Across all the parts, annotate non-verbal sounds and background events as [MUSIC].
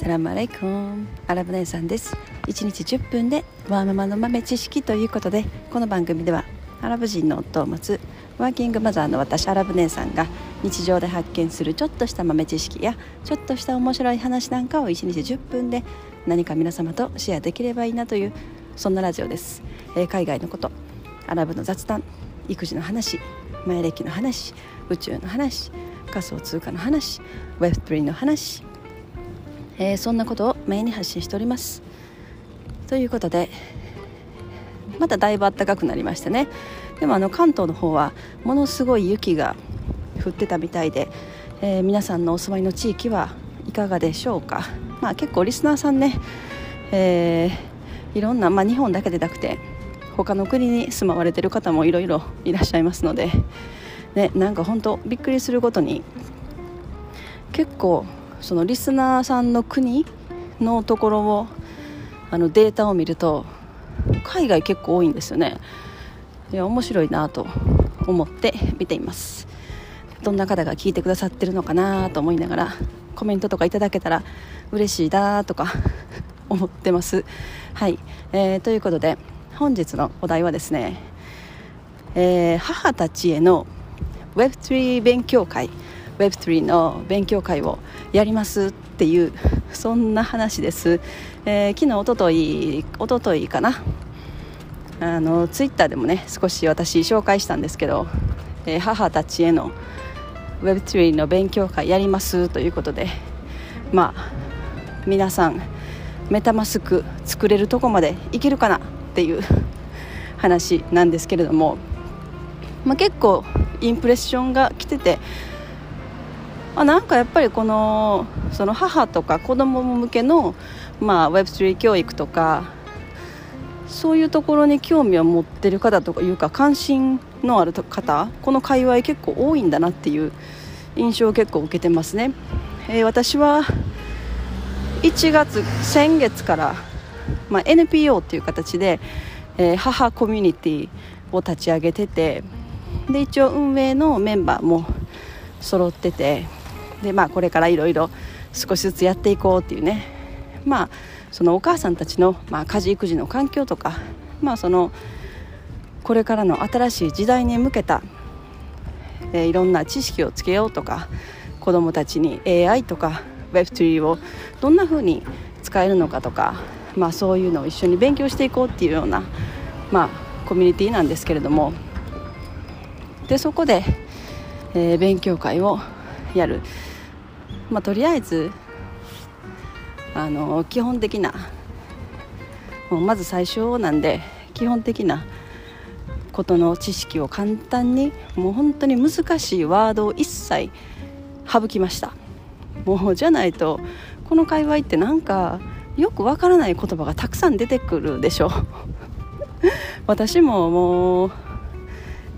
サラムアレイコンアラブ姉さんです1日10分でワーママの豆知識ということでこの番組ではアラブ人の夫を持つワーキングマザーの私アラブ姉さんが日常で発見するちょっとした豆知識やちょっとした面白い話なんかを1日10分で何か皆様とシェアできればいいなというそんなラジオです、えー、海外のことアラブの雑談育児の話前歴の話宇宙の話仮想通貨の話 Web3 の話えー、そんなことをメインに発信しております。ということでまただいぶ暖かくなりましたね。でもあの関東の方はものすごい雪が降ってたみたいで、えー、皆さんのお住まいの地域はいかがでしょうか、まあ、結構リスナーさんね、えー、いろんな、まあ、日本だけでなくて他の国に住まわれてる方もいろいろいらっしゃいますので、ね、なんか本当びっくりすることに結構そのリスナーさんの国のところをあのデータを見ると海外結構多いんですよね。いや面白いなと思って見ています。どんな方が聞いてくださってるのかなと思いながらコメントとかいただけたら嬉しいなとか [LAUGHS] 思ってます。はい、えー、ということで本日のお題はですね、えー、母たちへの Web3 勉強会 Web3 の勉強会をやりますっていうそんな話です、えー、昨日おとといおとといかな。あのツイッターでもね少し私紹介したんですけど、えー、母たちへの Web3 の勉強会やりますということでまあ皆さんメタマスク作れるとこまでいけるかなっていう話なんですけれども、まあ、結構インプレッションが来ててあ、なんかやっぱりこのその母とか子供向けの、まあ、Web3 教育とかそういうところに興味を持ってる方とかいうか関心のある方この界隈結構多いんだなっていう印象を結構受けてますね、えー、私は1月先月から、まあ、NPO っていう形で、えー、母コミュニティを立ち上げててで一応運営のメンバーも揃っててでまあこれからいろいろ少しずつやっていこうっていうね。まあそのお母さんたちの、まあ、家事育児の環境とかまあそのこれからの新しい時代に向けた、えー、いろんな知識をつけようとか子どもたちに AI とか Web3 をどんなふうに使えるのかとか、まあ、そういうのを一緒に勉強していこうっていうような、まあ、コミュニティなんですけれども。でそこで、えー、勉強会をやる。まあ、とりあえずあの基本的なもうまず最初なんで基本的なことの知識を簡単にもう本当に難しいワードを一切省きました。もうじゃないとこの界隈ってなんかよくわからない言葉がたくさん出てくるでしょう。[LAUGHS] 私ももう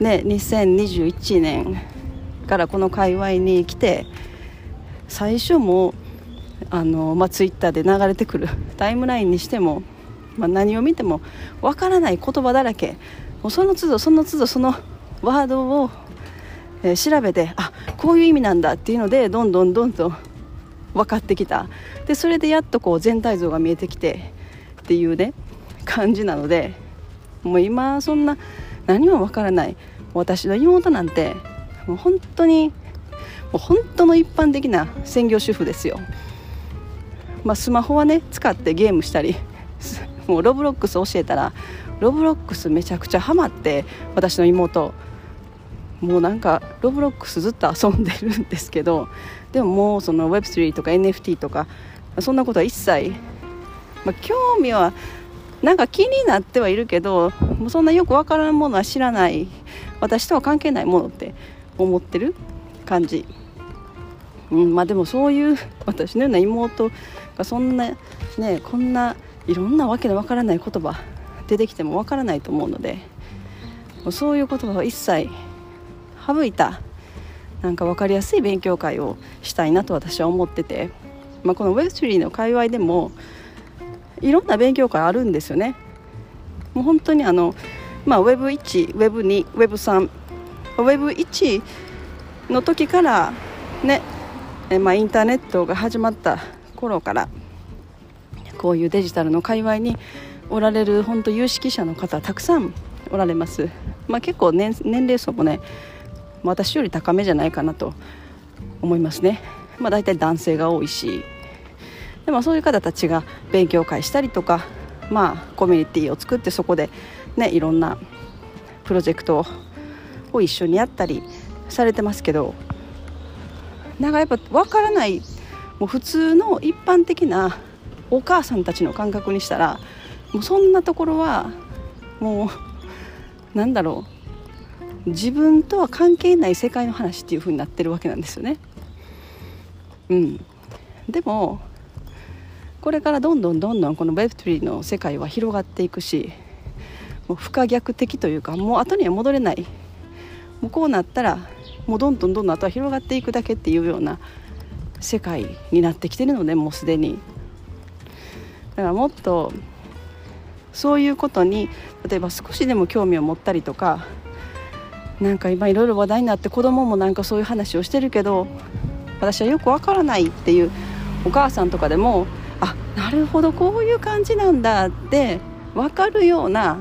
ね2021年からこの界隈に来て最初もあの、まあ、ツイッターで流れてくる [LAUGHS] タイムラインにしても、まあ、何を見てもわからない言葉だらけ。もうその都度その都度そのワードを、えー、調べてあこういう意味なんだっていうのでどんどんどんどん分かってきた。でそれでやっとこう全体像が見えてきてっていうね感じなのでもう今そんな何もわからない。私の妹なんてもう本当にもう本当の一般的な専業主婦ですよ、まあ、スマホはね使ってゲームしたり [LAUGHS] もう Roblox 教えたら Roblox めちゃくちゃハマって私の妹もうなんか Roblox ずっと遊んでるんですけどでももうその Web3 とか NFT とかそんなことは一切、まあ、興味はなんか気になってはいるけどもうそんなよくわからんものは知らない私とは関係ないものって思ってる感じ。うんまあ、でもそういう私のような妹がそんなねこんないろんなわけのわからない言葉出てきてもわからないと思うのでそういう言葉を一切省いたなんか分かりやすい勉強会をしたいなと私は思ってて、まあ、このウェブスリーの界隈でもいろんな勉強会あるんですよね。もう本当にあの、まあ、Web1、Web2、Web3、Web1 の時からねえまあ、インターネットが始まった頃からこういうデジタルの界隈におられる本当有識者の方たくさんおられます、まあ、結構年齢層もね私より高めじゃないかなと思いますね、まあ、大体男性が多いし。でもそういう方たちが勉強会したりとか、まあ、コミュニティを作ってそこで、ね、いろんなプロジェクトを一緒にやったりされてますけどなんかやっぱ分からないもう普通の一般的なお母さんたちの感覚にしたらもうそんなところはもうなんだろう自分とは関係ない世界の話っていう風になってるわけなんですよね。うん、でもこれからどんどんどんどんこの Web3 の世界は広がっていくしもう不可逆的というかもう後には戻れないもうこうなったらもうどんどんどんどん後は広がっていくだけっていうような世界になってきてるのでもうすでに。だからもっとそういうことに例えば少しでも興味を持ったりとかなんか今いろいろ話題になって子供もなんかそういう話をしてるけど私はよくわからないっていうお母さんとかでもあなるほどこういう感じなんだって分かるような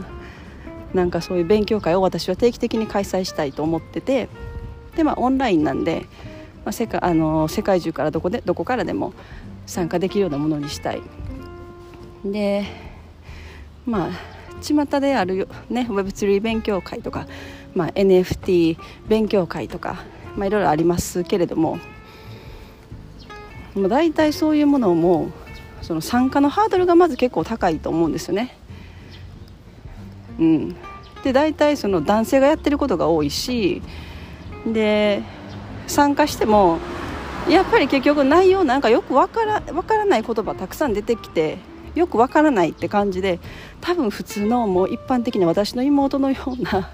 なんかそういう勉強会を私は定期的に開催したいと思っててでまあオンラインなんで、まあ、世界あの世界中からどこでどこからでも参加できるようなものにしたいでまあ巷であるよね Web3 勉強会とか、まあ、NFT 勉強会とか、まあ、いろいろありますけれどももう大体そういうものもその参加のハードルがまず結構高いと思うんですよね。うん、で大体その男性がやってることが多いしで参加してもやっぱり結局内容なんかよくわから分からない言葉たくさん出てきてよくわからないって感じで多分普通のもう一般的な私の妹のような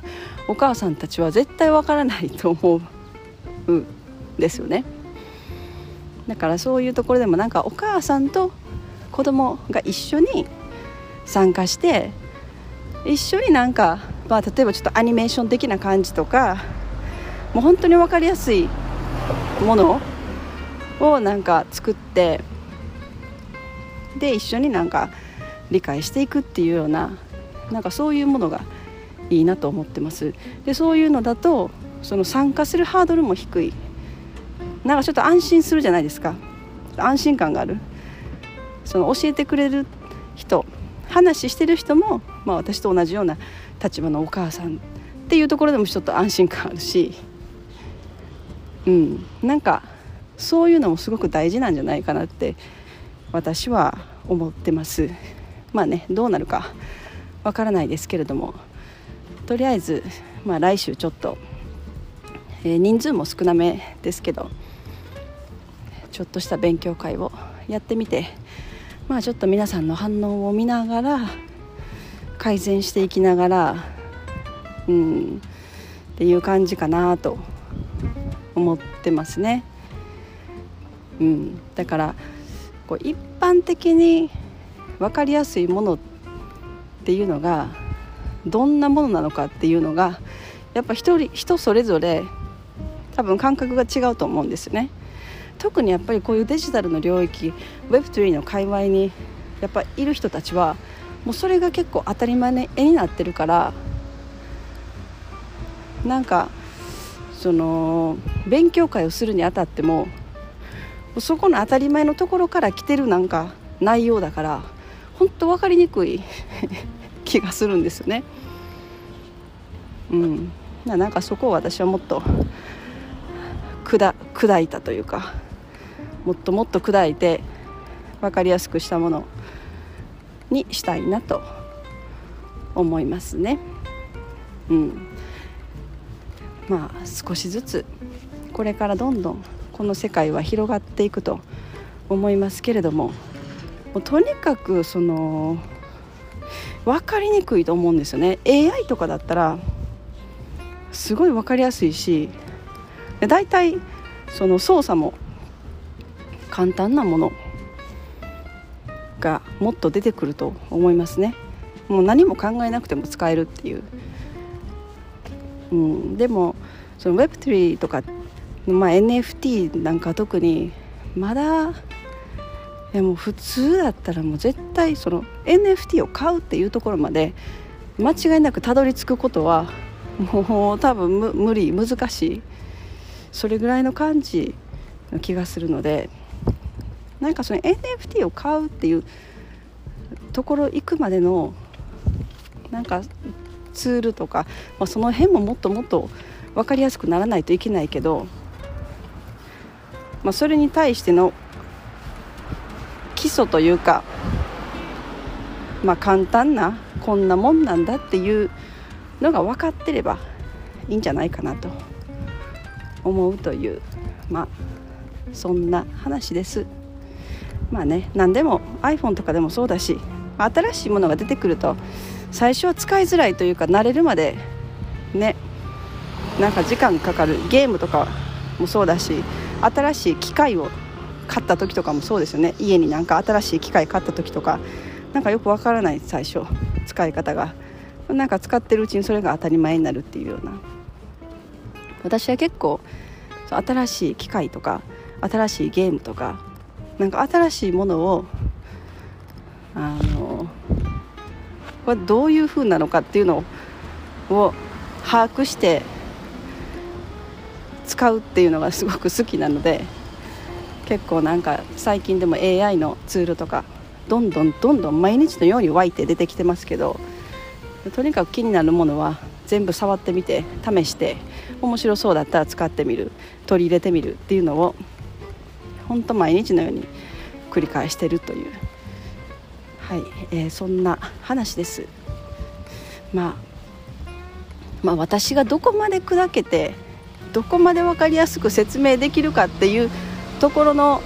お母さんたちは絶対わからないと思うんですよね。だからそういうところでもなんかお母さんと子供が一緒に参加して一緒になんか、まあ、例えばちょっとアニメーション的な感じとかもう本当に分かりやすいものをなんか作ってで一緒になんか理解していくっていうようななんかそういうものがいいなと思ってます。でそういうのだとその参加するハードルも低い。なんかちょっと安心するじゃないですか。安心感がある。その教えてくれる人話してる人も、まあ、私と同じような立場のお母さんっていうところでもちょっと安心感あるし。うん。なんかそういうのもすごく大事なんじゃないかなって私は思ってます。まあねどうなるかわからないですけれどもとりあえず、まあ、来週ちょっと、えー、人数も少なめですけどちょっとした勉強会をやってみてまあちょっと皆さんの反応を見ながら改善していきながらうんっていう感じかなと思ってますね。うん、だからこう一般的に分かりやすいものっていうのがどんなものなのかっていうのがやっぱ人人それぞれ多分感覚が違うと思うんですよね。特にやっぱりこういうデジタルの領域 Web3 の界隈にやっぱいる人たちはもうそれが結構当たり前になってるからなんかその勉強会をするにあたってもそこの当たり前のところから来てるなんか内容だから本当分かりにくい [LAUGHS] 気がするんですよね。うん、なんかそこを私はもっと砕砕いたというかもっともっと砕いて分かりやすくしたものにしたいなと思いますね。うん、まあ少しずつこれからどんどんこの世界は広がっていくと思いますけれどももうとにかくその分かりにくいと思うんですよね。AI とかだったらすごい分かりやすいし大体その操作も簡単なものがもっと出てくると思いますね。もう何も考えなくても使えるっていう、うん、でもその Web3 とかまあ、NFT なんか特にまだいやもう普通だったらもう絶対その NFT を買うっていうところまで間違いなくたどり着くことはもう多分無理難しいそれぐらいの感じの気がするのでなんかその NFT を買うっていうところ行くまでのなんかツールとか、まあ、その辺ももっともっと分かりやすくならないといけないけど、まあ、それに対しての基礎というか、まあ、簡単なこんなもんなんだっていうのが分かってればいいんじゃないかなと思うというまあそんな話です。まあね何でも iPhone とかでもそうだし新しいものが出てくると最初は使いづらいというか慣れるまでねなんか時間かかるゲームとかもそうだし新しい機械を買った時とかもそうですよね。家になんか新しい機械買った時とかなんかよくわからない最初使い方が。なんか使ってるうちにそれが当たり前になるっていうような。私は結構新しい機械とか新しいゲームとかなんか新しいものをあのこれどういう風なのかっていうのを把握して使うっていうのがすごく好きなので結構なんか最近でも AI のツールとかどんどんどんどん毎日のように湧いて出てきてますけどとにかく気になるものは全部触ってみて試して面白そうだったら使ってみる取り入れてみるっていうのを本当毎日のように繰り返してるという。はい、えー、そんな話です、まあ、まあ私がどこまで砕けてどこまで分かりやすく説明できるかっていうところの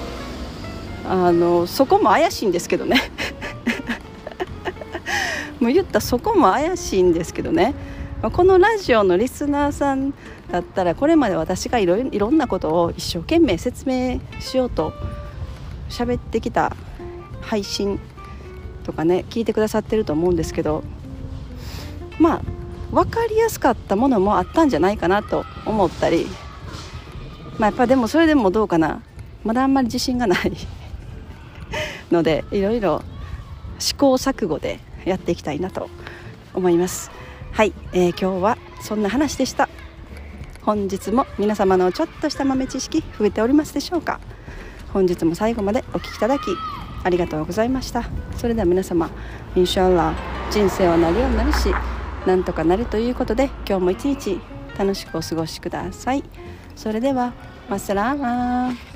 あのそこも怪しいんですけどね。[LAUGHS] もう言ったそこも怪しいんですけどね。このラジオのリスナーさんだったらこれまで私がいろいろんなことを一生懸命説明しようと喋ってきた配信とかね聞いてくださってると思うんですけどまあ分かりやすかったものもあったんじゃないかなと思ったり。まあやっぱでもそれでもどうかな。まだあんまり自信がない。[LAUGHS] のでいろいろ試行錯誤でやっていきたいなと思います。はい、えー、今日はそんな話でした。本日も皆様のちょっとした豆知識増えておりますでしょうか。本日も最後までお聴きいただきありがとうございました。それでは皆様インシャアラ人生はなるようになるしなんとかなるということで今日も一日楽しくお過ごしください。それではマッサラーマー。